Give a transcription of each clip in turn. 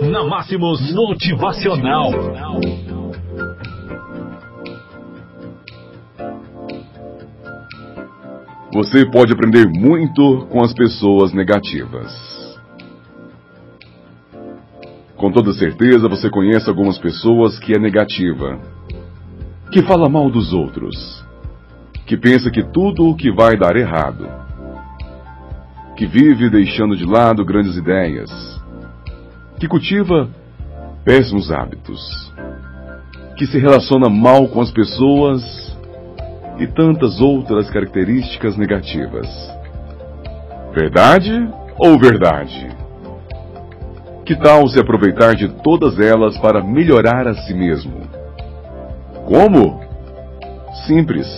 Na Máximos Motivacional. Você pode aprender muito com as pessoas negativas. Com toda certeza você conhece algumas pessoas que é negativa, que fala mal dos outros, que pensa que tudo o que vai dar errado, que vive deixando de lado grandes ideias, que cultiva péssimos hábitos, que se relaciona mal com as pessoas e tantas outras características negativas. Verdade ou verdade? Que tal se aproveitar de todas elas para melhorar a si mesmo? Como? Simples.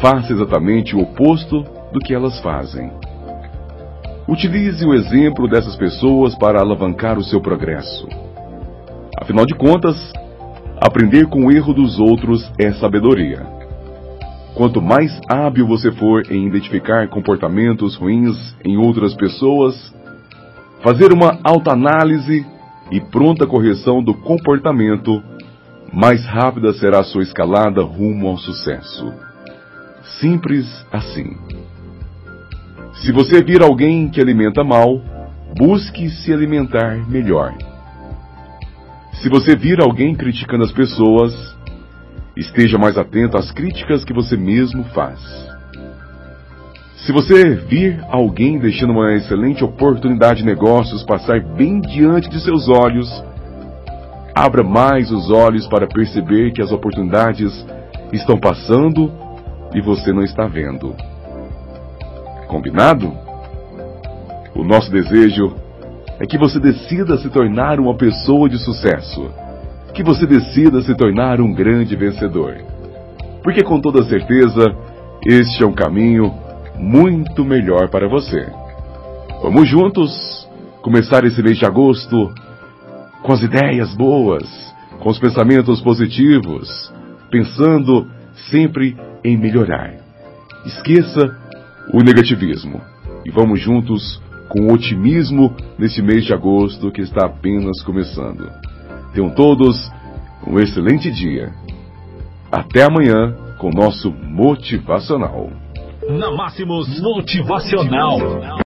Faça exatamente o oposto do que elas fazem. Utilize o exemplo dessas pessoas para alavancar o seu progresso. Afinal de contas, aprender com o erro dos outros é sabedoria. Quanto mais hábil você for em identificar comportamentos ruins em outras pessoas, fazer uma autoanálise e pronta correção do comportamento, mais rápida será a sua escalada rumo ao sucesso. Simples assim. Se você vir alguém que alimenta mal, busque se alimentar melhor. Se você vir alguém criticando as pessoas, Esteja mais atento às críticas que você mesmo faz. Se você vir alguém deixando uma excelente oportunidade de negócios passar bem diante de seus olhos, abra mais os olhos para perceber que as oportunidades estão passando e você não está vendo. Combinado? O nosso desejo é que você decida se tornar uma pessoa de sucesso que você decida se tornar um grande vencedor. Porque com toda certeza, este é um caminho muito melhor para você. Vamos juntos começar esse mês de agosto com as ideias boas, com os pensamentos positivos, pensando sempre em melhorar. Esqueça o negativismo e vamos juntos com otimismo nesse mês de agosto que está apenas começando. Tenham todos um excelente dia. Até amanhã com o nosso Motivacional. Na Máximos Motivacional.